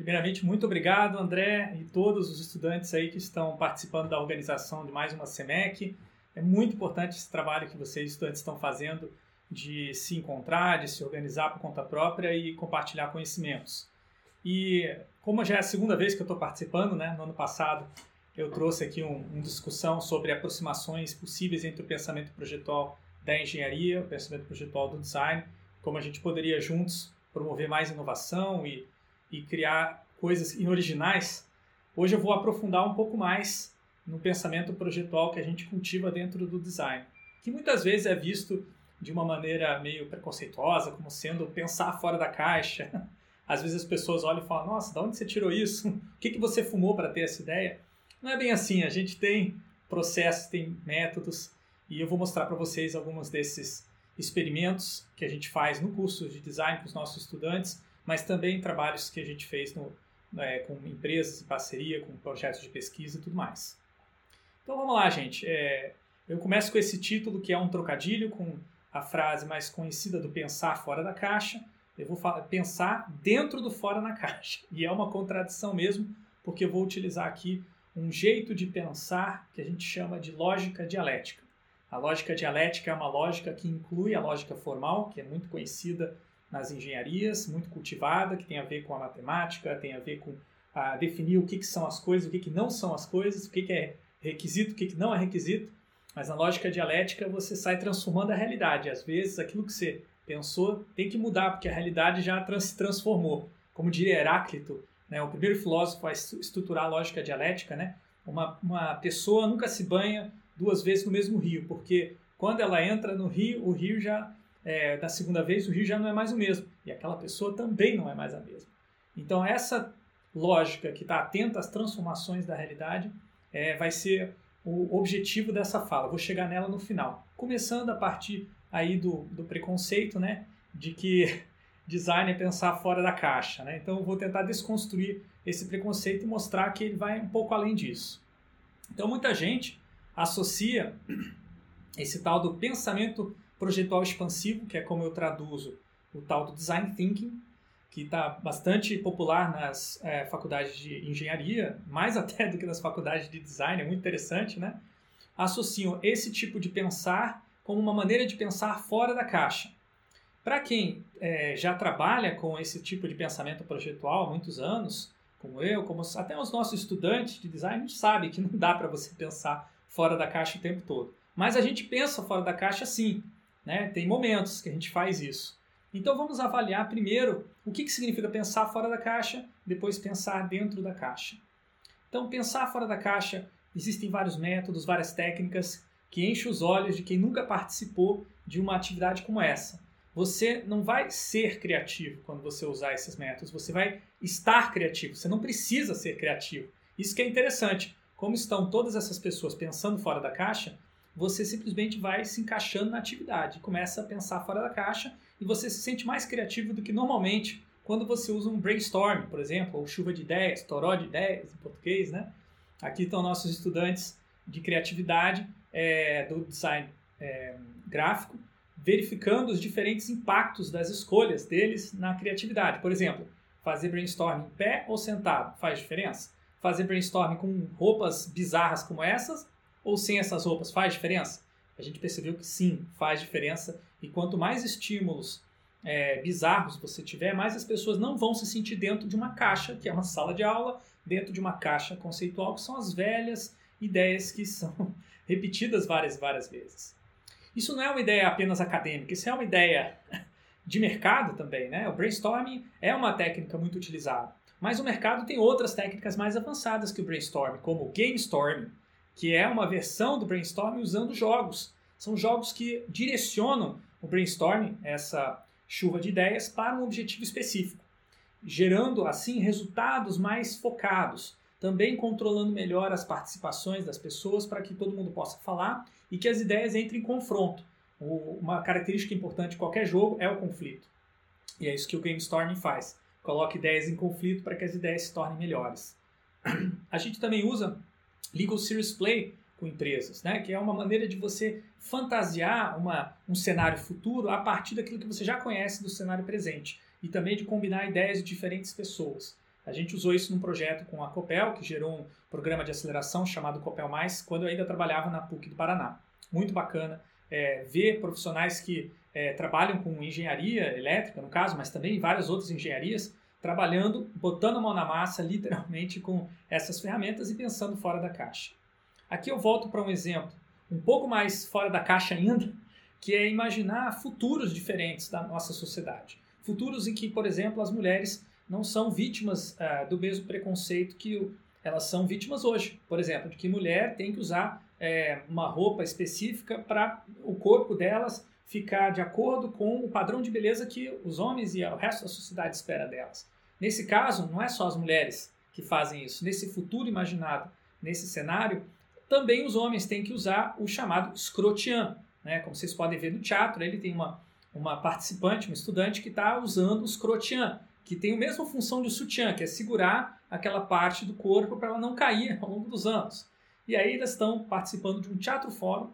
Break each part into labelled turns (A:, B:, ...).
A: Primeiramente, muito obrigado, André, e todos os estudantes aí que estão participando da organização de mais uma SEMEC. É muito importante esse trabalho que vocês, estudantes, estão fazendo de se encontrar, de se organizar por conta própria e compartilhar conhecimentos. E como já é a segunda vez que eu estou participando, né, no ano passado eu trouxe aqui uma um discussão sobre aproximações possíveis entre o pensamento projetual da engenharia, o pensamento projetual do design, como a gente poderia juntos promover mais inovação e e criar coisas originais, hoje eu vou aprofundar um pouco mais no pensamento projetual que a gente cultiva dentro do design, que muitas vezes é visto de uma maneira meio preconceituosa, como sendo pensar fora da caixa. Às vezes as pessoas olham e falam: Nossa, de onde você tirou isso? O que, que você fumou para ter essa ideia? Não é bem assim. A gente tem processos, tem métodos, e eu vou mostrar para vocês alguns desses experimentos que a gente faz no curso de design com os nossos estudantes mas também trabalhos que a gente fez no, é, com empresas em parceria, com projetos de pesquisa e tudo mais. Então vamos lá, gente. É, eu começo com esse título que é um trocadilho com a frase mais conhecida do pensar fora da caixa. Eu vou falar, pensar dentro do fora na caixa. E é uma contradição mesmo, porque eu vou utilizar aqui um jeito de pensar que a gente chama de lógica dialética. A lógica dialética é uma lógica que inclui a lógica formal, que é muito conhecida nas engenharias, muito cultivada, que tem a ver com a matemática, tem a ver com a definir o que, que são as coisas, o que, que não são as coisas, o que, que é requisito, o que, que não é requisito. Mas na lógica dialética você sai transformando a realidade. Às vezes aquilo que você pensou tem que mudar, porque a realidade já se transformou. Como diria Heráclito, né, o primeiro filósofo a estruturar a lógica dialética, né, uma, uma pessoa nunca se banha duas vezes no mesmo rio, porque quando ela entra no rio, o rio já é, da segunda vez, o rio já não é mais o mesmo. E aquela pessoa também não é mais a mesma. Então, essa lógica que está atenta às transformações da realidade é, vai ser o objetivo dessa fala. Vou chegar nela no final. Começando a partir aí do, do preconceito, né? De que design é pensar fora da caixa, né? Então, eu vou tentar desconstruir esse preconceito e mostrar que ele vai um pouco além disso. Então, muita gente associa esse tal do pensamento projetual expansivo, que é como eu traduzo o tal do design thinking, que está bastante popular nas é, faculdades de engenharia, mais até do que nas faculdades de design, é muito interessante, né? Associam esse tipo de pensar como uma maneira de pensar fora da caixa. Para quem é, já trabalha com esse tipo de pensamento projetual há muitos anos, como eu, como até os nossos estudantes de design, sabe que não dá para você pensar fora da caixa o tempo todo. Mas a gente pensa fora da caixa sim. Né? Tem momentos que a gente faz isso. Então vamos avaliar primeiro o que, que significa pensar fora da caixa, depois pensar dentro da caixa. Então, pensar fora da caixa, existem vários métodos, várias técnicas que enchem os olhos de quem nunca participou de uma atividade como essa. Você não vai ser criativo quando você usar esses métodos, você vai estar criativo, você não precisa ser criativo. Isso que é interessante. Como estão todas essas pessoas pensando fora da caixa, você simplesmente vai se encaixando na atividade, começa a pensar fora da caixa e você se sente mais criativo do que normalmente quando você usa um brainstorm, por exemplo, ou chuva de ideias, toró de ideias em português, né? Aqui estão nossos estudantes de criatividade é, do design é, gráfico, verificando os diferentes impactos das escolhas deles na criatividade. Por exemplo, fazer brainstorm em pé ou sentado faz diferença? Fazer brainstorm com roupas bizarras como essas ou sem essas roupas faz diferença? A gente percebeu que sim, faz diferença. E quanto mais estímulos é, bizarros você tiver, mais as pessoas não vão se sentir dentro de uma caixa, que é uma sala de aula, dentro de uma caixa conceitual, que são as velhas ideias que são repetidas várias várias vezes. Isso não é uma ideia apenas acadêmica, isso é uma ideia de mercado também, né? O brainstorming é uma técnica muito utilizada, mas o mercado tem outras técnicas mais avançadas que o brainstorming, como o game storming, que é uma versão do brainstorming usando jogos. São jogos que direcionam o brainstorming, essa chuva de ideias, para um objetivo específico, gerando assim resultados mais focados, também controlando melhor as participações das pessoas para que todo mundo possa falar e que as ideias entrem em confronto. Uma característica importante de qualquer jogo é o conflito. E é isso que o Game Storming faz. Coloca ideias em conflito para que as ideias se tornem melhores. A gente também usa Legal Series Play com empresas, né? que é uma maneira de você fantasiar uma, um cenário futuro a partir daquilo que você já conhece do cenário presente e também de combinar ideias de diferentes pessoas. A gente usou isso num projeto com a Copel, que gerou um programa de aceleração chamado Copel Mais, quando eu ainda trabalhava na PUC do Paraná. Muito bacana é, ver profissionais que é, trabalham com engenharia elétrica, no caso, mas também várias outras engenharias, trabalhando, botando a mão na massa, literalmente, com essas ferramentas e pensando fora da caixa. Aqui eu volto para um exemplo um pouco mais fora da caixa ainda, que é imaginar futuros diferentes da nossa sociedade. Futuros em que, por exemplo, as mulheres não são vítimas uh, do mesmo preconceito que elas são vítimas hoje. Por exemplo, de que mulher tem que usar é, uma roupa específica para o corpo delas ficar de acordo com o padrão de beleza que os homens e o resto da sociedade espera delas. Nesse caso, não é só as mulheres que fazem isso. Nesse futuro imaginado, nesse cenário, também os homens têm que usar o chamado scrotian. Né? Como vocês podem ver no teatro, ele tem uma, uma participante, uma estudante que está usando o scrotian que tem a mesma função de sutiã, que é segurar aquela parte do corpo para ela não cair ao longo dos anos. E aí elas estão participando de um teatro fórum,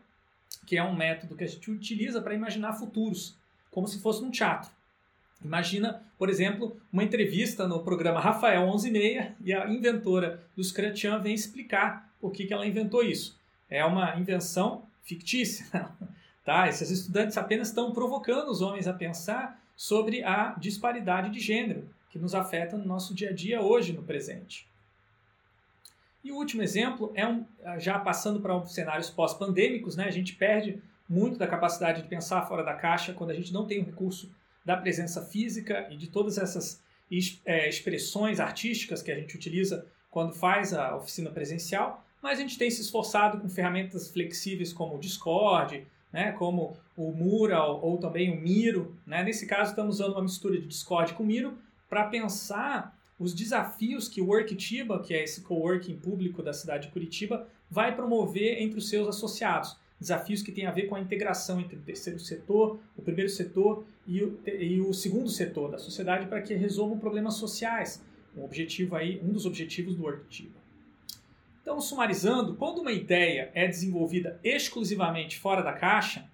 A: que é um método que a gente utiliza para imaginar futuros, como se fosse um teatro. Imagina, por exemplo, uma entrevista no programa Rafael 11:30 e a inventora do Scratchan vem explicar por que, que ela inventou isso. É uma invenção fictícia, tá? Esses estudantes apenas estão provocando os homens a pensar sobre a disparidade de gênero que nos afeta no nosso dia a dia hoje, no presente. E o último exemplo é um, já passando para cenários pós-pandêmicos, né? A gente perde muito da capacidade de pensar fora da caixa quando a gente não tem o recurso da presença física e de todas essas é, expressões artísticas que a gente utiliza quando faz a oficina presencial, mas a gente tem se esforçado com ferramentas flexíveis como o Discord, né, como o Mural ou também o Miro. Né? Nesse caso, estamos usando uma mistura de Discord com Miro para pensar os desafios que o Worktiba, que é esse coworking público da cidade de Curitiba, vai promover entre os seus associados. Desafios que têm a ver com a integração entre o terceiro setor, o primeiro setor e o, e o segundo setor da sociedade para que resolvam problemas sociais. Um objetivo aí, um dos objetivos do Worktiba. Então, sumarizando, quando uma ideia é desenvolvida exclusivamente fora da caixa,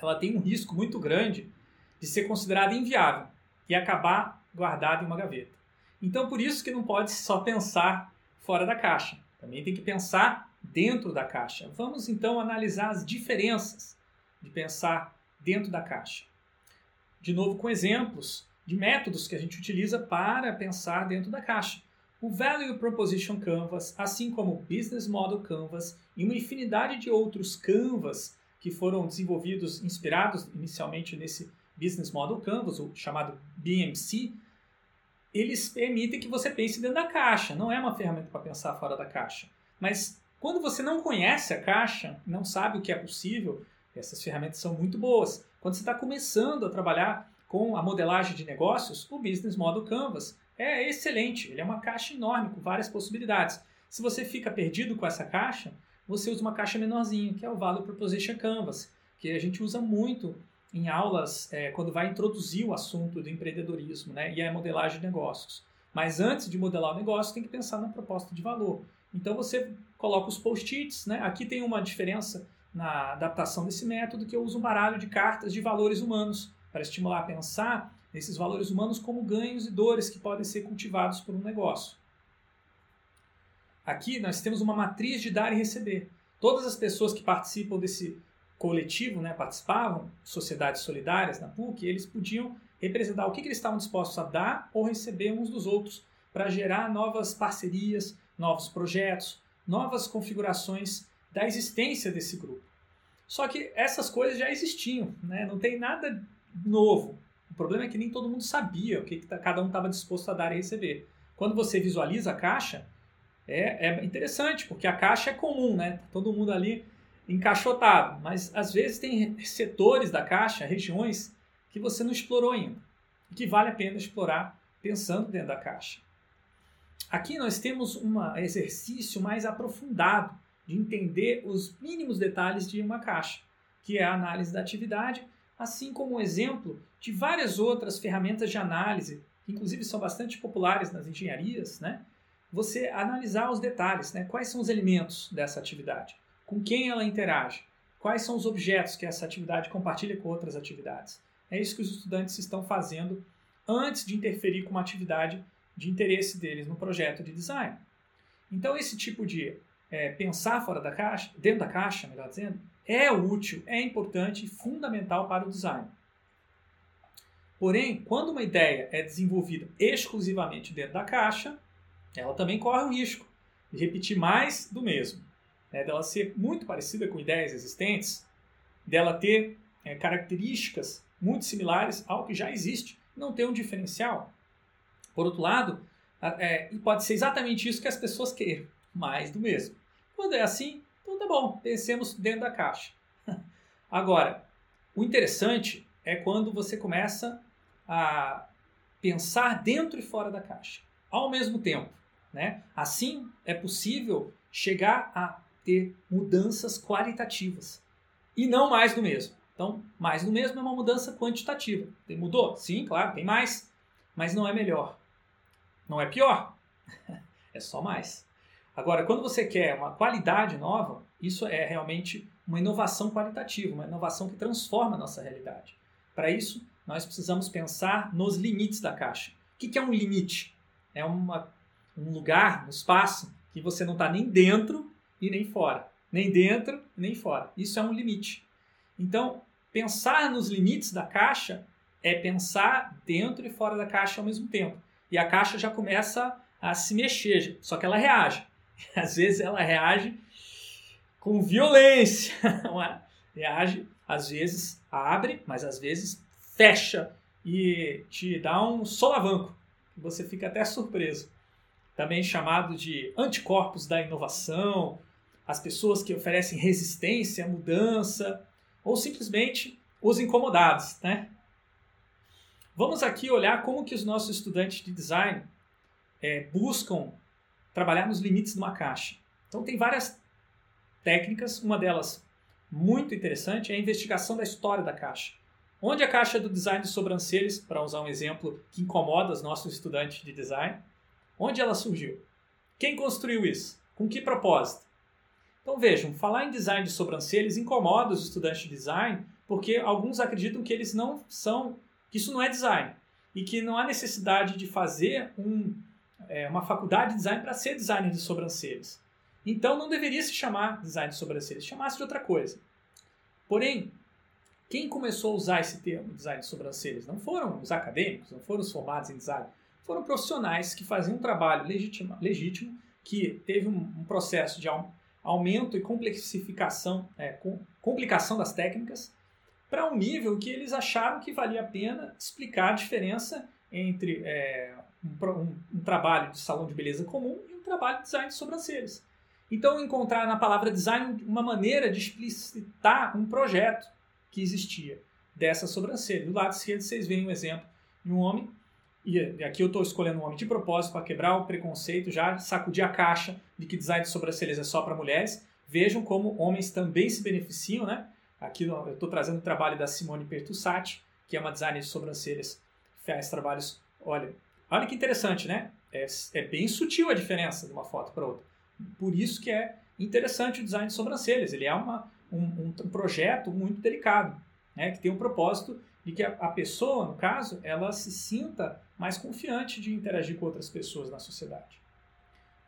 A: ela tem um risco muito grande de ser considerada inviável e acabar guardada em uma gaveta. Então, por isso que não pode só pensar fora da caixa. Também tem que pensar dentro da caixa. Vamos então analisar as diferenças de pensar dentro da caixa. De novo, com exemplos de métodos que a gente utiliza para pensar dentro da caixa o Value Proposition Canvas, assim como o Business Model Canvas e uma infinidade de outros Canvas que foram desenvolvidos, inspirados inicialmente nesse Business Model Canvas, o chamado BMC, eles permitem que você pense dentro da caixa. Não é uma ferramenta para pensar fora da caixa. Mas quando você não conhece a caixa, não sabe o que é possível, essas ferramentas são muito boas. Quando você está começando a trabalhar com a modelagem de negócios, o Business Model Canvas é excelente. Ele é uma caixa enorme com várias possibilidades. Se você fica perdido com essa caixa, você usa uma caixa menorzinha, que é o Value Proposition Canvas, que a gente usa muito em aulas é, quando vai introduzir o assunto do empreendedorismo né, e a modelagem de negócios. Mas antes de modelar o negócio, tem que pensar na proposta de valor. Então você coloca os post-its, né? aqui tem uma diferença na adaptação desse método, que eu uso um baralho de cartas de valores humanos para estimular a pensar nesses valores humanos como ganhos e dores que podem ser cultivados por um negócio. Aqui nós temos uma matriz de dar e receber. Todas as pessoas que participam desse coletivo, né, participavam, sociedades solidárias na PUC, eles podiam representar o que, que eles estavam dispostos a dar ou receber uns dos outros para gerar novas parcerias, novos projetos, novas configurações da existência desse grupo. Só que essas coisas já existiam, né? não tem nada novo. O problema é que nem todo mundo sabia o que, que tá, cada um estava disposto a dar e receber. Quando você visualiza a caixa, é, é interessante, porque a caixa é comum, né? Todo mundo ali encaixotado. Mas às vezes tem setores da caixa, regiões, que você não explorou ainda. Que vale a pena explorar pensando dentro da caixa. Aqui nós temos um exercício mais aprofundado de entender os mínimos detalhes de uma caixa, que é a análise da atividade assim como um exemplo de várias outras ferramentas de análise, que inclusive são bastante populares nas engenharias, né? você analisar os detalhes, né? quais são os elementos dessa atividade, com quem ela interage, quais são os objetos que essa atividade compartilha com outras atividades. É isso que os estudantes estão fazendo antes de interferir com uma atividade de interesse deles no projeto de design. Então, esse tipo de é, pensar fora da caixa, dentro da caixa, melhor dizendo, é útil, é importante e fundamental para o design. Porém, quando uma ideia é desenvolvida exclusivamente dentro da caixa, ela também corre o risco de repetir mais do mesmo, né? dela ser muito parecida com ideias existentes, dela ter é, características muito similares ao que já existe, não ter um diferencial. Por outro lado, é, pode ser exatamente isso que as pessoas queiram, mais do mesmo. Quando é assim, então tá bom, pensemos dentro da caixa. Agora, o interessante é quando você começa a pensar dentro e fora da caixa, ao mesmo tempo. Né? Assim é possível chegar a ter mudanças qualitativas e não mais do mesmo. Então, mais do mesmo é uma mudança quantitativa. Tem, mudou? Sim, claro, tem mais, mas não é melhor. Não é pior, é só mais. Agora, quando você quer uma qualidade nova, isso é realmente uma inovação qualitativa, uma inovação que transforma a nossa realidade. Para isso, nós precisamos pensar nos limites da caixa. O que é um limite? É uma, um lugar, um espaço que você não está nem dentro e nem fora. Nem dentro nem fora. Isso é um limite. Então, pensar nos limites da caixa é pensar dentro e fora da caixa ao mesmo tempo. E a caixa já começa a se mexer, só que ela reage. Às vezes ela reage com violência, é? reage, às vezes abre, mas às vezes fecha e te dá um solavanco. Você fica até surpreso. Também chamado de anticorpos da inovação, as pessoas que oferecem resistência à mudança, ou simplesmente os incomodados. Né? Vamos aqui olhar como que os nossos estudantes de design é, buscam trabalhar nos limites de uma caixa. Então tem várias técnicas, uma delas muito interessante é a investigação da história da caixa. Onde a caixa do design de sobrancelhas, para usar um exemplo que incomoda os nossos estudantes de design, onde ela surgiu? Quem construiu isso? Com que propósito? Então vejam, falar em design de sobrancelhas incomoda os estudantes de design porque alguns acreditam que eles não são, que isso não é design e que não há necessidade de fazer um, é, uma faculdade de design para ser designer de sobrancelhas. Então não deveria se chamar design de sobrancelhas, chamasse de outra coisa. Porém, quem começou a usar esse termo, design de sobrancelhas, não foram os acadêmicos, não foram os formados em design, foram profissionais que faziam um trabalho legítimo, legítimo que teve um, um processo de aumento e complexificação, é, complicação das técnicas, para um nível que eles acharam que valia a pena explicar a diferença entre é, um, um, um, trabalho de salão de beleza comum e um trabalho de design de sobrancelhas. Então, encontrar na palavra design uma maneira de explicitar um projeto que existia dessa sobrancelha. Do lado esquerdo vocês veem um exemplo de um homem, e aqui eu estou escolhendo um homem de propósito para quebrar o preconceito, já sacudir a caixa de que design de sobrancelhas é só para mulheres. Vejam como homens também se beneficiam, né? Aqui eu estou trazendo o trabalho da Simone Pertussati, que é uma designer de sobrancelhas, faz trabalhos. Olha, olha que interessante, né? É, é bem sutil a diferença de uma foto para outra. Por isso que é interessante o design de sobrancelhas. Ele é uma, um, um projeto muito delicado, né, que tem um propósito de que a, a, pessoa, no caso, ela se sinta mais confiante de interagir com outras pessoas na sociedade.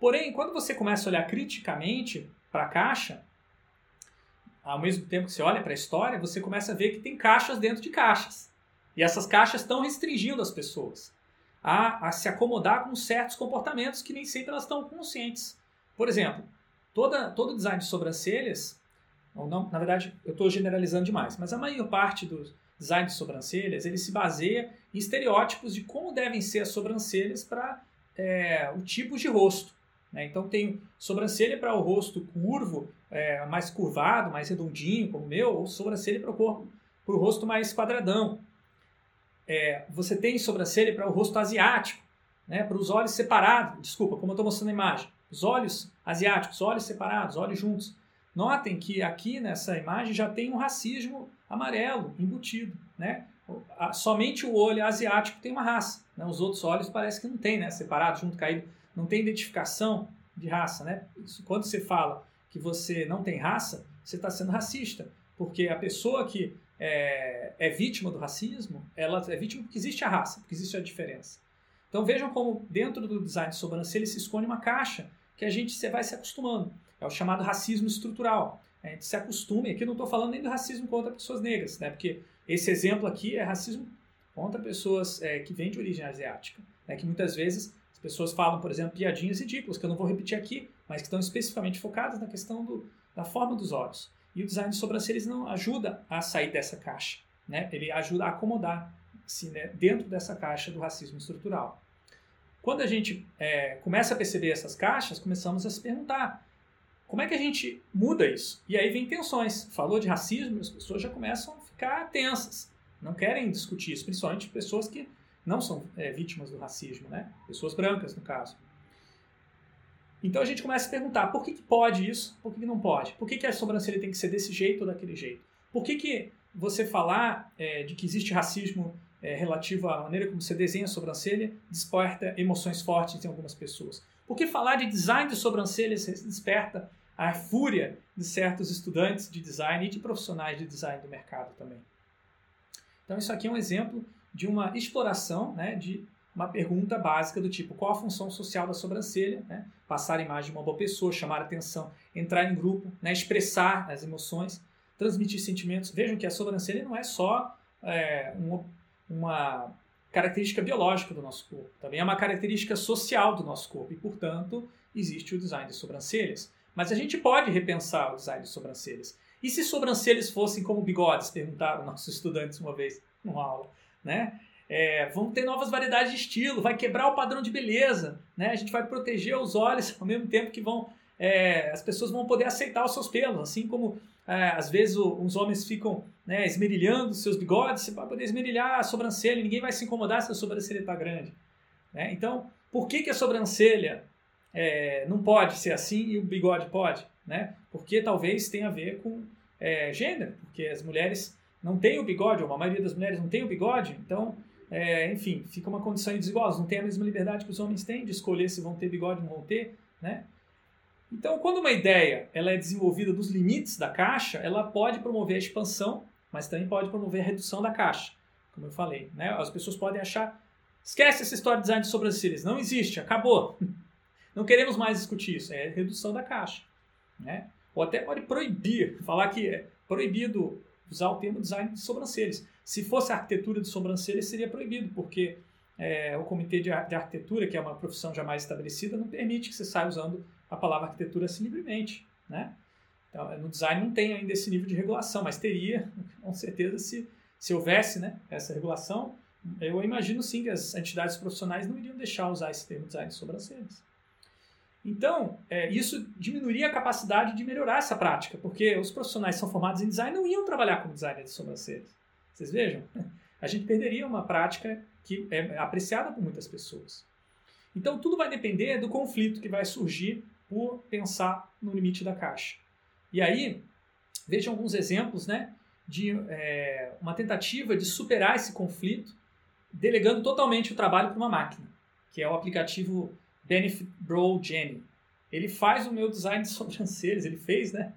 A: Porém, quando você começa a olhar criticamente para a caixa, ao mesmo tempo que você olha para a história, você começa a ver que tem caixas dentro de caixas. E essas caixas estão restringindo as pessoas a, a se acomodar com certos comportamentos que nem sempre elas estão conscientes. Por exemplo, toda, todo design de sobrancelhas ou não, na verdade, eu estou generalizando demais, mas a maior parte dos design de sobrancelhas ele se baseia em estereótipos de como devem ser as sobrancelhas para é, o tipo de rosto. Né? Então, tem sobrancelha para o rosto curvo, é, mais curvado, mais redondinho, como o meu, ou sobrancelha para o corpo, rosto mais quadradão. É, você tem sobrancelha para o rosto asiático, né? para os olhos separados, desculpa, como eu estou mostrando na imagem, os olhos asiáticos, olhos separados, olhos juntos. Notem que aqui nessa imagem já tem um racismo amarelo embutido, né? Somente o olho asiático tem uma raça, né? os outros olhos parece que não tem, né? Separado, junto, caído, não tem identificação de raça, né? Quando você fala que você não tem raça, você está sendo racista, porque a pessoa que é, é, vítima do racismo, ela é vítima porque existe a raça, porque existe a diferença. Então vejam como dentro do design de sobrancelha se esconde uma caixa que a gente vai se acostumando. É o chamado racismo estrutural. A gente se acostuma, e aqui não estou falando nem do racismo contra pessoas negras, né? porque esse exemplo aqui é racismo contra pessoas é, que vêm de origem asiática, né? que muitas vezes as pessoas falam, por exemplo, piadinhas ridículas, que eu não vou repetir aqui, mas que estão especificamente focadas na questão do, da forma dos olhos. E o design de sobrancelhas não ajuda a sair dessa caixa, né? ele ajuda a acomodar né, dentro dessa caixa do racismo estrutural. Quando a gente é, começa a perceber essas caixas, começamos a se perguntar como é que a gente muda isso? E aí vem tensões. Falou de racismo, as pessoas já começam a ficar tensas. Não querem discutir isso, principalmente pessoas que não são é, vítimas do racismo, né? Pessoas brancas, no caso. Então a gente começa a perguntar por que, que pode isso, por que, que não pode? Por que, que a sobrancelha tem que ser desse jeito ou daquele jeito? Por que, que você falar é, de que existe racismo é, relativo à maneira como você desenha a sobrancelha desperta emoções fortes em algumas pessoas? Por que falar de design de sobrancelhas desperta a fúria de certos estudantes de design e de profissionais de design do mercado também. Então, isso aqui é um exemplo de uma exploração né, de uma pergunta básica do tipo qual a função social da sobrancelha, né? passar a imagem de uma boa pessoa, chamar atenção, entrar em grupo, né? expressar as emoções, transmitir sentimentos. Vejam que a sobrancelha não é só é, um, uma característica biológica do nosso corpo, também é uma característica social do nosso corpo e, portanto, existe o design de sobrancelhas. Mas a gente pode repensar o design de sobrancelhas. E se sobrancelhas fossem como bigodes? Perguntaram nossos estudantes uma vez numa aula. Né? É, vão ter novas variedades de estilo, vai quebrar o padrão de beleza, né? a gente vai proteger os olhos ao mesmo tempo que vão é, as pessoas vão poder aceitar os seus pelos, assim como é, às vezes o, os homens ficam né, esmerilhando seus bigodes, você vai poder esmerilhar a sobrancelha, ninguém vai se incomodar se a sobrancelha está grande. Né? Então, por que, que a sobrancelha é, não pode ser assim e o bigode pode, né? Porque talvez tenha a ver com é, gênero, porque as mulheres não têm o bigode, ou a maioria das mulheres não tem o bigode, então, é, enfim, fica uma condição desigual, não têm a mesma liberdade que os homens têm de escolher se vão ter bigode ou não vão ter, né? Então, quando uma ideia ela é desenvolvida nos limites da caixa, ela pode promover a expansão, mas também pode promover a redução da caixa, como eu falei, né? As pessoas podem achar, esquece essa história de design de sobrancelhas, não existe, acabou. Não queremos mais discutir isso, é redução da caixa. Né? Ou até pode proibir, falar que é proibido usar o termo design de sobrancelhas. Se fosse arquitetura de sobrancelhas, seria proibido, porque é, o comitê de, de, arquitetura, que é uma profissão jamais estabelecida, não permite que você saia usando a palavra arquitetura assim livremente. Né? Então, no design não tem ainda esse nível de regulação, mas teria, com certeza, se, se houvesse né, essa regulação. Eu imagino sim que as entidades profissionais não iriam deixar usar esse termo design de sobrancelhas. Então, é, isso diminuiria a capacidade de melhorar essa prática, porque os profissionais que são formados em design não iam trabalhar como designer de sobrancelhas. Vocês vejam? A gente perderia uma prática que é apreciada por muitas pessoas. Então, tudo vai depender do conflito que vai surgir por pensar no limite da caixa. E aí, vejam alguns exemplos né, de é, uma tentativa de superar esse conflito delegando totalmente o trabalho para uma máquina, que é o aplicativo Benefit Bro Jenny. Ele faz o meu design de sobrancelhas, ele fez, né?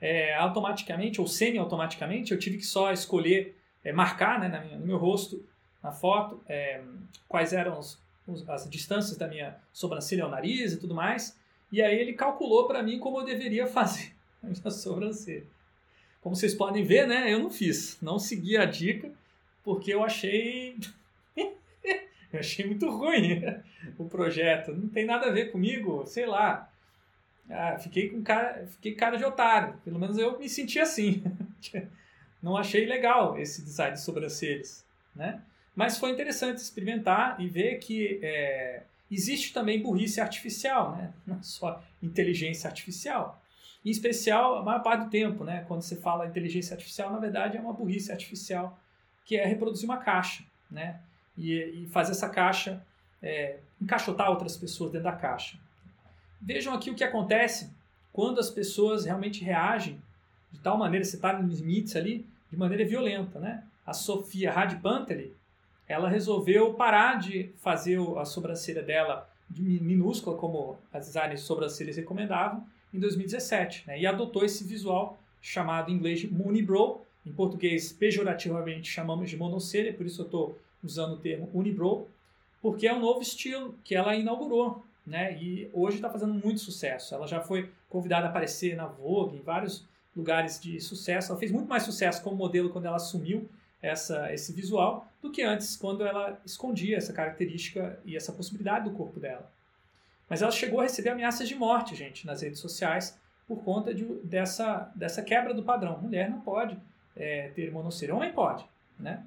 A: É, automaticamente ou semi-automaticamente, eu tive que só escolher, é, marcar né, minha, no meu rosto, na foto, é, quais eram os, os, as distâncias da minha sobrancelha ao nariz e tudo mais. E aí ele calculou para mim como eu deveria fazer a minha sobrancelha. Como vocês podem ver, né, eu não fiz, não segui a dica, porque eu achei eu achei muito ruim o projeto. Não tem nada a ver comigo, sei lá. Ah, fiquei com cara, fiquei cara de otário. Pelo menos eu me senti assim. Não achei legal esse design de sobrancelhas, né? Mas foi interessante experimentar e ver que é, existe também burrice artificial, né? Não só inteligência artificial. Em especial, a maior parte do tempo, né? Quando você fala inteligência artificial, na verdade é uma burrice artificial que é reproduzir uma caixa, né? E, e fazer essa caixa, é, encaixotar outras pessoas dentro da caixa. Vejam aqui o que acontece quando as pessoas realmente reagem de tal maneira, você está nos limites ali, de maneira violenta. Né? A Sofia Radpanteli, ela resolveu parar de fazer a sobrancelha dela de minúscula, como as designers de sobrancelhas recomendavam, em 2017. Né? E adotou esse visual chamado em inglês de Moonibrow, em português pejorativamente chamamos de monocelha, por isso eu estou usando o termo unibrow, porque é um novo estilo que ela inaugurou, né? E hoje está fazendo muito sucesso. Ela já foi convidada a aparecer na Vogue, em vários lugares de sucesso. Ela fez muito mais sucesso como modelo quando ela assumiu essa, esse visual do que antes, quando ela escondia essa característica e essa possibilidade do corpo dela. Mas ela chegou a receber ameaças de morte, gente, nas redes sociais, por conta de, dessa, dessa quebra do padrão. Mulher não pode é, ter monocelha, homem pode, né?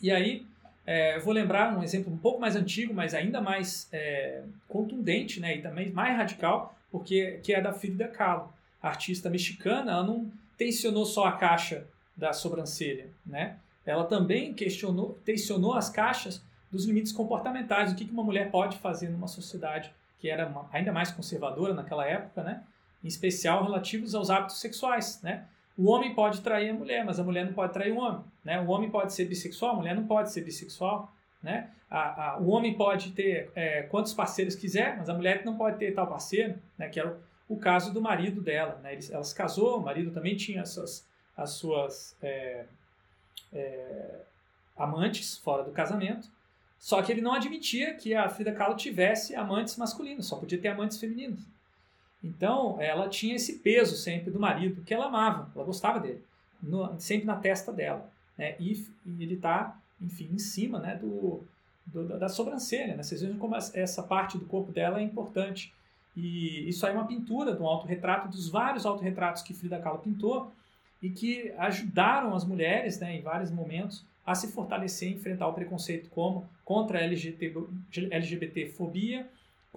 A: E aí, é, eu vou lembrar um exemplo um pouco mais antigo, mas ainda mais é, contundente, né? E também mais radical, porque que é da Frida Kahlo, artista mexicana. Ela não tensionou só a caixa da sobrancelha, né? Ela também questionou, tensionou as caixas dos limites comportamentais, o que uma mulher pode fazer numa sociedade que era ainda mais conservadora naquela época, né? Em especial relativos aos hábitos sexuais, né? O homem pode trair a mulher, mas a mulher não pode trair o homem, né? O homem pode ser bissexual, a mulher não pode ser bissexual, né? A, a, o homem pode ter é, quantos parceiros quiser, mas a mulher não pode ter tal parceiro, né? Que era o, o caso do marido dela, né? ela se casou, o marido também tinha as suas, as suas é, é, amantes fora do casamento, só que ele não admitia que a Frida Kahlo tivesse amantes masculinos, só podia ter amantes femininos. Então, ela tinha esse peso sempre do marido, que ela amava, ela gostava dele, no, sempre na testa dela. Né? E, e ele está, enfim, em cima né, do, do, da sobrancelha. Né? Vocês vejam como essa parte do corpo dela é importante. E isso aí é uma pintura de um autorretrato, dos vários autorretratos que Frida Kahlo pintou, e que ajudaram as mulheres, né, em vários momentos, a se fortalecer e enfrentar o preconceito como contra a LGBT, LGBTfobia,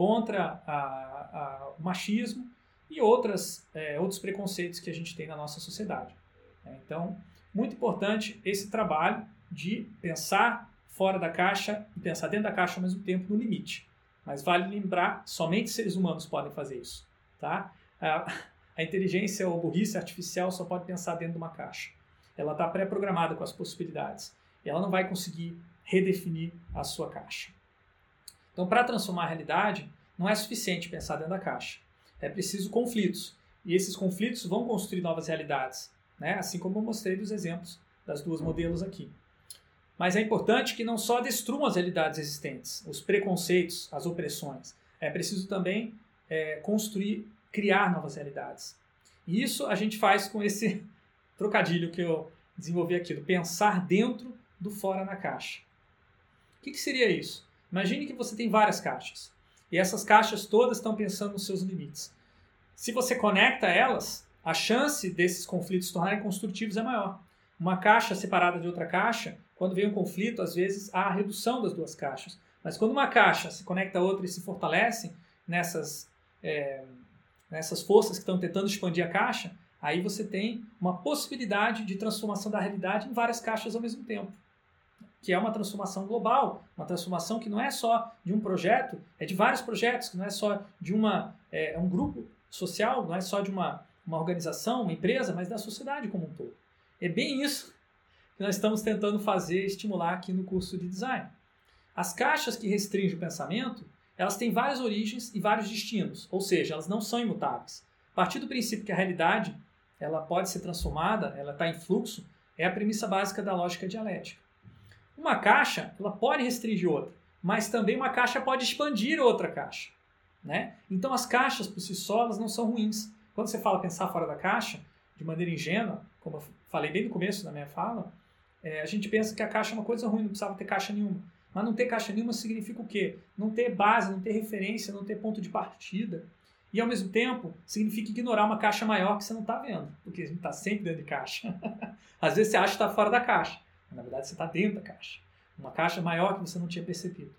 A: contra a, a, o machismo e outras, é, outros preconceitos que a gente tem na nossa sociedade. Então, muito importante esse trabalho de pensar fora da caixa e pensar dentro da caixa ao mesmo tempo no limite. Mas vale lembrar, somente seres humanos podem fazer isso. Tá? A, a inteligência ou burrice artificial só pode pensar dentro de uma caixa. Ela está pré-programada com as possibilidades ela não vai conseguir redefinir a sua caixa. Então, para transformar a realidade, não é suficiente pensar dentro da caixa. É preciso conflitos. E esses conflitos vão construir novas realidades, né? assim como eu mostrei dos exemplos das duas modelos aqui. Mas é importante que não só destruam as realidades existentes, os preconceitos, as opressões. É preciso também é, construir, criar novas realidades. E isso a gente faz com esse trocadilho que eu desenvolvi aqui, do pensar dentro do fora na caixa. O que, que seria isso? Imagine que você tem várias caixas e essas caixas todas estão pensando nos seus limites. Se você conecta elas, a chance desses conflitos se tornarem construtivos é maior. Uma caixa separada de outra caixa, quando vem um conflito, às vezes há a redução das duas caixas. Mas quando uma caixa se conecta a outra e se fortalece nessas, é, nessas forças que estão tentando expandir a caixa, aí você tem uma possibilidade de transformação da realidade em várias caixas ao mesmo tempo que é uma transformação global, uma transformação que não é só de um projeto, é de vários projetos, que não é só de uma, é, é, um grupo social, não é só de uma, uma organização, uma empresa, mas da sociedade como um todo. É bem isso que nós estamos tentando fazer, estimular aqui no curso de design. As caixas que restringem o pensamento, elas têm várias origens e vários destinos, ou seja, elas não são imutáveis. A partir do princípio que a realidade ela pode ser transformada, ela está em fluxo, é a premissa básica da lógica dialética. Uma caixa, ela pode restringir outra, mas também uma caixa pode expandir outra caixa. Né? Então as caixas por si só elas não são ruins. Quando você fala pensar fora da caixa, de maneira ingênua, como eu falei bem no começo da minha fala, é, a gente pensa que a caixa é uma coisa ruim, não precisava ter caixa nenhuma. Mas não ter caixa nenhuma significa o quê? Não ter base, não ter referência, não ter ponto de partida. E ao mesmo tempo, significa ignorar uma caixa maior que você não está vendo, porque a gente está sempre dentro de caixa. Às vezes você acha que está fora da caixa. Na verdade, você está dentro da caixa. Uma caixa maior que você não tinha percebido.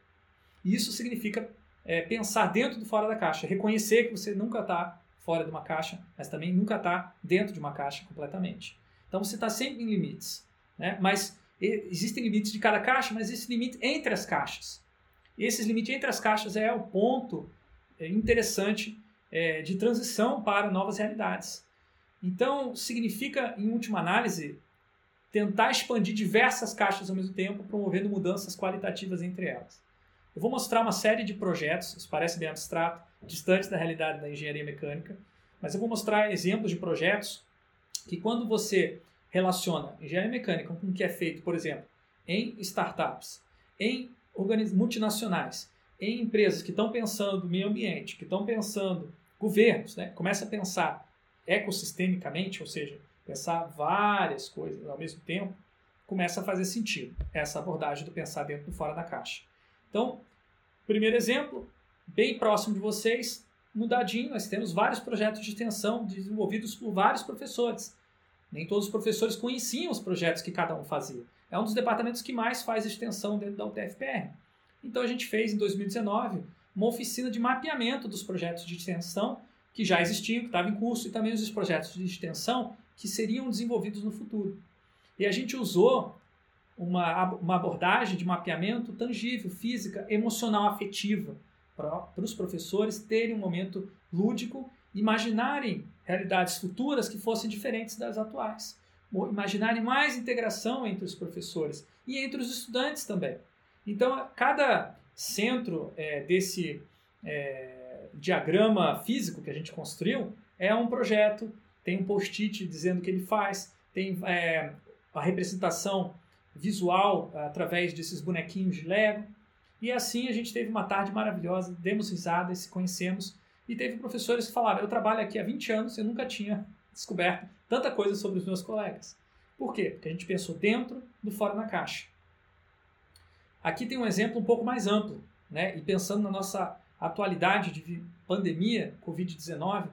A: E isso significa é, pensar dentro do fora da caixa, reconhecer que você nunca está fora de uma caixa, mas também nunca está dentro de uma caixa completamente. Então você está sempre em limites. Né? Mas existem limites de cada caixa, mas existe limite entre as caixas. E esses limites entre as caixas é o ponto é, interessante é, de transição para novas realidades. Então, significa, em última análise, tentar expandir diversas caixas ao mesmo tempo, promovendo mudanças qualitativas entre elas. Eu vou mostrar uma série de projetos, isso parece bem abstrato, distantes da realidade da engenharia mecânica, mas eu vou mostrar exemplos de projetos que quando você relaciona engenharia mecânica com o que é feito, por exemplo, em startups, em multinacionais, em empresas que estão pensando meio ambiente, que estão pensando governos, né? começa a pensar ecossistemicamente, ou seja, pensar várias coisas ao mesmo tempo, começa a fazer sentido essa abordagem do pensar dentro do fora da caixa. Então, primeiro exemplo, bem próximo de vocês, no Dadinho nós temos vários projetos de extensão desenvolvidos por vários professores. Nem todos os professores conheciam os projetos que cada um fazia. É um dos departamentos que mais faz extensão dentro da UTFPR. Então a gente fez em 2019 uma oficina de mapeamento dos projetos de extensão que já existiam, que estavam em curso, e também os projetos de extensão que seriam desenvolvidos no futuro. E a gente usou uma, uma abordagem de mapeamento tangível, física, emocional, afetiva, para os professores terem um momento lúdico, imaginarem realidades futuras que fossem diferentes das atuais. Imaginarem mais integração entre os professores e entre os estudantes também. Então, cada centro é, desse é, diagrama físico que a gente construiu é um projeto, tem um post-it dizendo o que ele faz, tem é, a representação visual através desses bonequinhos de Lego. E assim a gente teve uma tarde maravilhosa, demos risada, se conhecemos. E teve professores que falaram: Eu trabalho aqui há 20 anos e nunca tinha descoberto tanta coisa sobre os meus colegas. Por quê? Porque a gente pensou dentro do fora na caixa. Aqui tem um exemplo um pouco mais amplo, né? E pensando na nossa atualidade de pandemia, Covid-19,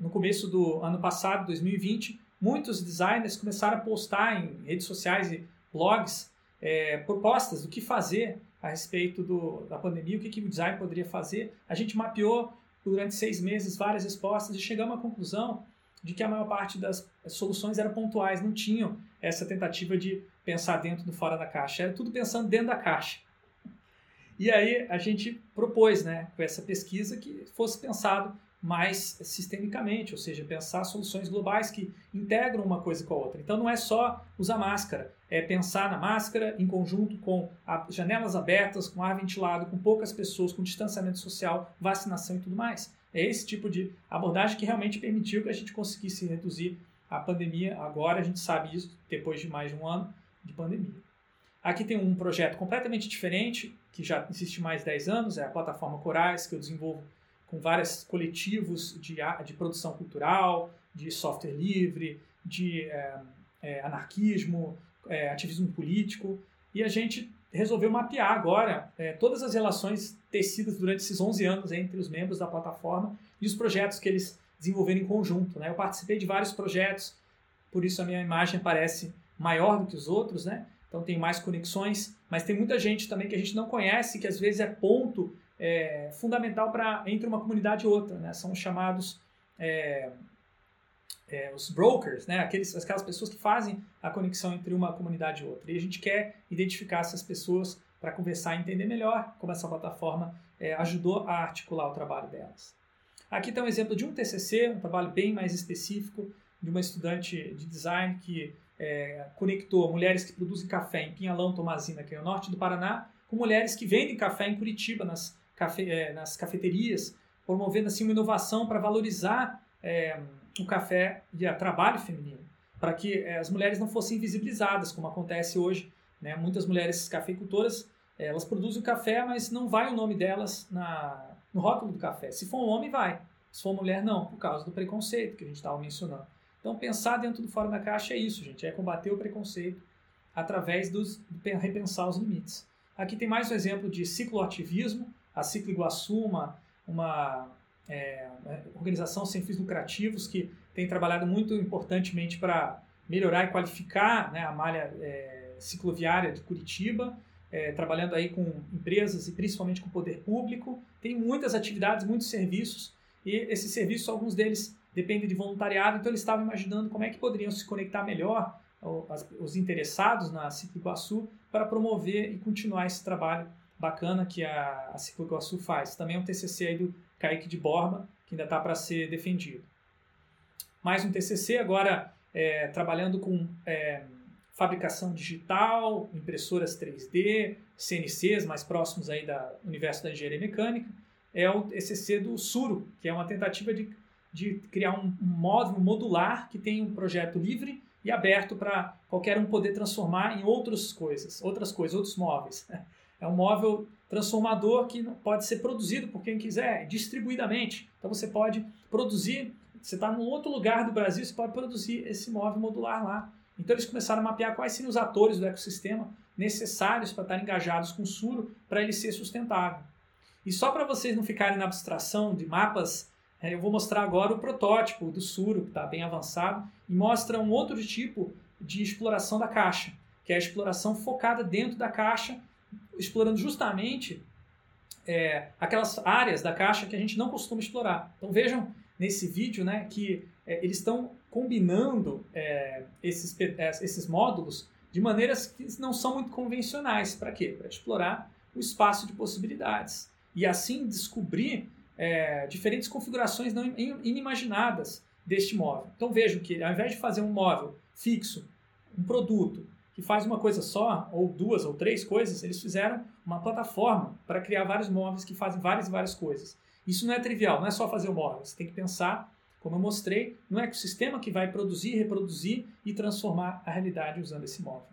A: no, começo do ano passado, 2020, muitos designers começaram a postar em redes sociais e blogs é, propostas do que fazer a respeito do, da pandemia, o que, que o design poderia fazer. A gente mapeou durante seis meses várias respostas e chegamos à conclusão de que a maior parte das soluções eram pontuais, não tinham essa tentativa de pensar dentro do fora da caixa, era tudo pensando dentro da caixa. E aí a gente propôs, né, com essa pesquisa, que fosse pensado mais sistemicamente, ou seja, pensar soluções globais que integram uma coisa com a outra. Então não é só usar máscara, é pensar na máscara em conjunto com janelas abertas, com ar ventilado, com poucas pessoas, com distanciamento social, vacinação e tudo mais. É esse tipo de abordagem que realmente permitiu que a gente conseguisse reduzir a pandemia. Agora a gente sabe isso depois de mais de um ano de pandemia. Aqui tem um projeto completamente diferente, que já existe mais de 10 anos, é a plataforma Corais, que eu desenvolvo com vários coletivos de, de produção cultural, de software livre, de é, é, anarquismo, é, ativismo político, e a gente resolveu mapear agora todas as relações tecidas durante esses 11 anos entre os membros da plataforma e os projetos que eles desenvolveram em conjunto. Né? Eu participei de vários projetos, por isso a minha imagem parece maior do que os outros, né? então tem mais conexões, mas tem muita gente também que a gente não conhece, que às vezes é ponto é, fundamental para entre uma comunidade e outra. Né? São chamados é, é, os brokers, né? Aqueles, aquelas pessoas que fazem a conexão entre uma comunidade e outra. E a gente quer identificar essas pessoas para conversar e entender melhor como essa plataforma é, ajudou a articular o trabalho delas. Aqui está um exemplo de um TCC, um trabalho bem mais específico, de uma estudante de design que é, conectou mulheres que produzem café em Pinhalão, Tomazina, que é o norte do Paraná, com mulheres que vendem café em Curitiba, nas, cafe, é, nas cafeterias, promovendo assim uma inovação para valorizar é, o café e o trabalho feminino, para que é, as mulheres não fossem invisibilizadas, como acontece hoje. Né? Muitas mulheres cafeicultoras, elas produzem o café, mas não vai o nome delas na, no rótulo do café. Se for um homem, vai. Se for mulher, não, por causa do preconceito que a gente estava mencionando. Então, pensar dentro do fora da caixa é isso, gente, é combater o preconceito através dos, repensar os limites. Aqui tem mais um exemplo de cicloativismo, a Ciclo Iguaçu, uma, uma é, organização sem fins lucrativos que tem trabalhado muito importantemente para melhorar e qualificar né, a malha é, cicloviária de Curitiba, é, trabalhando aí com empresas e principalmente com o poder público. Tem muitas atividades, muitos serviços, e esses serviços, alguns deles dependem de voluntariado, então eles estavam imaginando como é que poderiam se conectar melhor os interessados na Ciclo Iguaçu para promover e continuar esse trabalho bacana que a, a Ciclo Iguaçu faz. Também é um TCC aí do Kaique de Borba, que ainda está para ser defendido. Mais um TCC, agora é, trabalhando com é, fabricação digital, impressoras 3D, CNCs mais próximos aí da universo da engenharia mecânica, é o TCC do Suro, que é uma tentativa de, de criar um, módulo modular que tem um projeto livre e aberto para qualquer um poder transformar em outras coisas, outras coisas, outros móveis. É um móvel transformador que pode ser produzido por quem quiser, distribuidamente. Então você pode produzir, você está num outro lugar do Brasil, você pode produzir esse móvel modular lá. Então eles começaram a mapear quais seriam os atores do ecossistema necessários para estar engajados com o Suro para ele ser sustentável. E só para vocês não ficarem na abstração de mapas, é, eu vou mostrar agora o protótipo do Suro, que está bem avançado, e mostra um outro tipo de exploração da caixa, que é a exploração focada dentro da caixa, explorando justamente é, aquelas áreas da caixa que a gente não costuma explorar. Então vejam nesse vídeo né, que é, eles estão combinando é, esses, é, esses módulos de maneiras que não são muito convencionais. Para quê? Para explorar o espaço de possibilidades e assim descobrir é, diferentes configurações não inimaginadas deste móvel. Então vejam que ao invés de fazer um móvel fixo, um produto que faz uma coisa só, ou duas ou três coisas, eles fizeram uma plataforma para criar vários móveis que fazem várias e várias coisas. Isso não é trivial, não é só fazer o móvel. Você tem que pensar, como eu mostrei, no ecossistema que vai produzir, reproduzir e transformar a realidade usando esse móvel.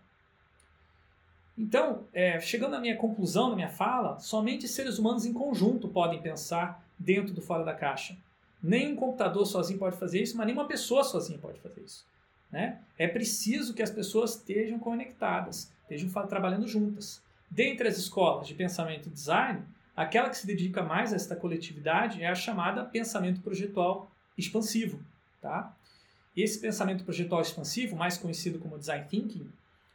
A: Então, é, chegando à minha conclusão, na minha fala, somente seres humanos em conjunto podem pensar dentro do fora da caixa. Nem um computador sozinho pode fazer isso, mas nem uma pessoa sozinha pode fazer isso. Né? É preciso que as pessoas estejam conectadas, estejam trabalhando juntas. Dentre as escolas de pensamento e design, aquela que se dedica mais a esta coletividade é a chamada pensamento projetual expansivo. Tá? Esse pensamento projetual expansivo, mais conhecido como design thinking,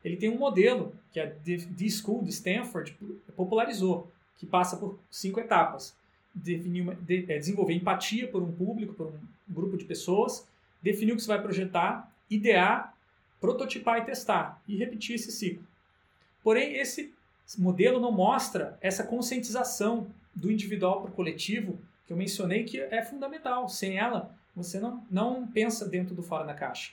A: ele tem um modelo que a The School de Stanford popularizou, que passa por cinco etapas. Uma, de, é, desenvolver empatia por um público, por um grupo de pessoas, definir o que você vai projetar, idear, prototipar e testar, e repetir esse ciclo. Porém, esse modelo não mostra essa conscientização do individual para o coletivo que eu mencionei que é fundamental. Sem ela, você não, não pensa dentro do fora da caixa.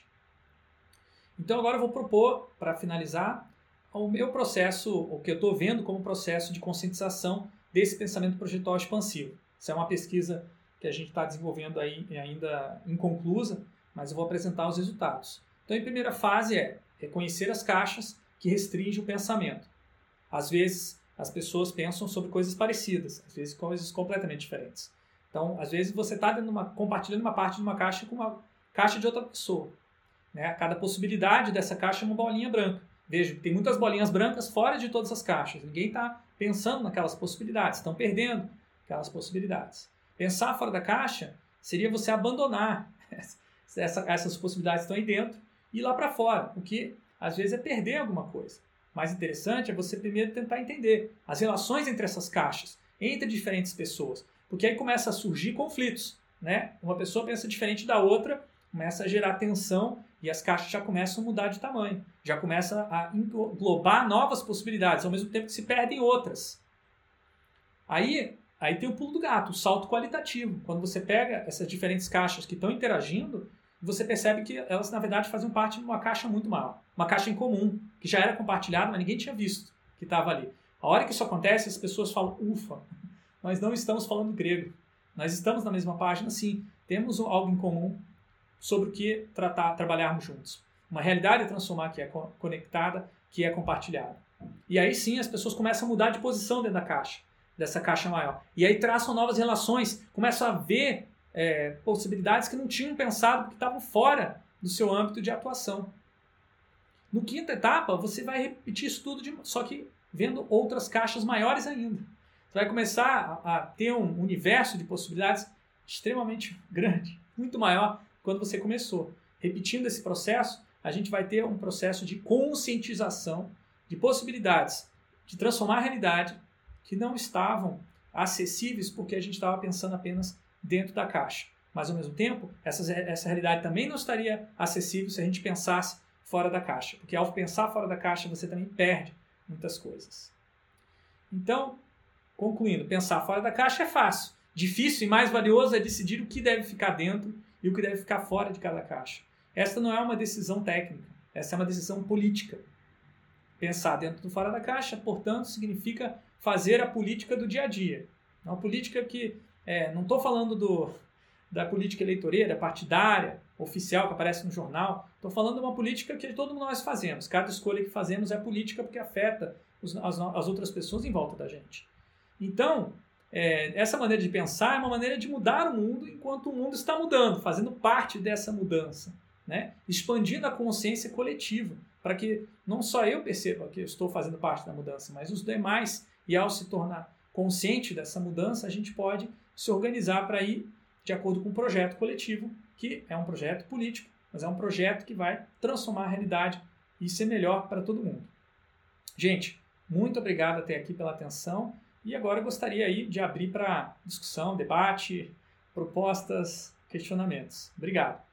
A: Então agora eu vou propor, para finalizar, o meu processo, o que eu estou vendo como processo de conscientização desse pensamento projetual expansivo. Isso é uma pesquisa que a gente está desenvolvendo aí ainda inconclusa, mas eu vou apresentar os resultados. Então, em primeira fase é reconhecer as caixas que restringem o pensamento. Às vezes, as pessoas pensam sobre coisas parecidas, às vezes coisas completamente diferentes. Então, às vezes você está compartilhando uma parte de uma caixa com uma caixa de outra pessoa. Né? Cada possibilidade dessa caixa é uma bolinha branca. Veja, tem muitas bolinhas brancas fora de todas as caixas. Ninguém está pensando naquelas possibilidades, estão perdendo aquelas possibilidades. Pensar fora da caixa seria você abandonar essa, essas possibilidades estão aí dentro e lá para fora, o que às vezes é perder alguma coisa. Mais interessante é você primeiro tentar entender as relações entre essas caixas, entre diferentes pessoas, porque aí começa a surgir conflitos. Né? Uma pessoa pensa diferente da outra, começa a gerar tensão e as caixas já começam a mudar de tamanho, já começa a englobar novas possibilidades, ao mesmo tempo que se perdem outras. Aí, aí tem o pulo do gato, o salto qualitativo. Quando você pega essas diferentes caixas que estão interagindo, você percebe que elas, na verdade, fazem parte de uma caixa muito maior. Uma caixa em comum, que já era compartilhada, mas ninguém tinha visto que estava ali. A hora que isso acontece, as pessoas falam, ufa, nós não estamos falando grego. Nós estamos na mesma página, sim. Temos algo em comum, sobre o que tratar, trabalharmos juntos. Uma realidade a transformar que é conectada, que é compartilhada. E aí sim as pessoas começam a mudar de posição dentro da caixa, dessa caixa maior. E aí traçam novas relações, começam a ver é, possibilidades que não tinham pensado, porque estavam fora do seu âmbito de atuação. No quinta etapa, você vai repetir isso tudo, de, só que vendo outras caixas maiores ainda. Você vai começar a, a ter um universo de possibilidades extremamente grande, muito maior quando você começou. Repetindo esse processo, a gente vai ter um processo de conscientização de possibilidades de transformar a realidade que não estavam acessíveis porque a gente estava pensando apenas dentro da caixa. Mas, ao mesmo tempo, essa, essa realidade também não estaria acessível se a gente pensasse fora da caixa. Porque ao pensar fora da caixa, você também perde muitas coisas. Então, concluindo, pensar fora da caixa é fácil. Difícil e mais valioso é decidir o que deve ficar dentro e o que deve ficar fora de cada caixa. Esta não é uma decisão técnica, essa é uma decisão política. Pensar dentro do fora da caixa, portanto, significa fazer a política do dia a dia. Uma política que, é, não estou falando do, da política eleitoreira, partidária, oficial que aparece no jornal, estou falando de uma política que todo nós fazemos. Cada escolha que fazemos é política porque afeta os, as, as outras pessoas em volta da gente. Então, é, essa maneira de pensar é uma maneira de mudar o mundo enquanto o mundo está mudando, fazendo parte dessa mudança, né? expandindo a consciência coletiva, para que não só eu perceba que eu estou fazendo parte da mudança, mas os demais, e ao se tornar consciente dessa mudança, a gente pode se organizar para ir de acordo com um projeto coletivo, que é um projeto político, mas é um projeto que vai transformar a realidade e ser melhor para todo mundo. Gente, muito obrigado até aqui pela atenção. E agora gostaria aí de abrir para discussão, debate, propostas, questionamentos. Obrigado.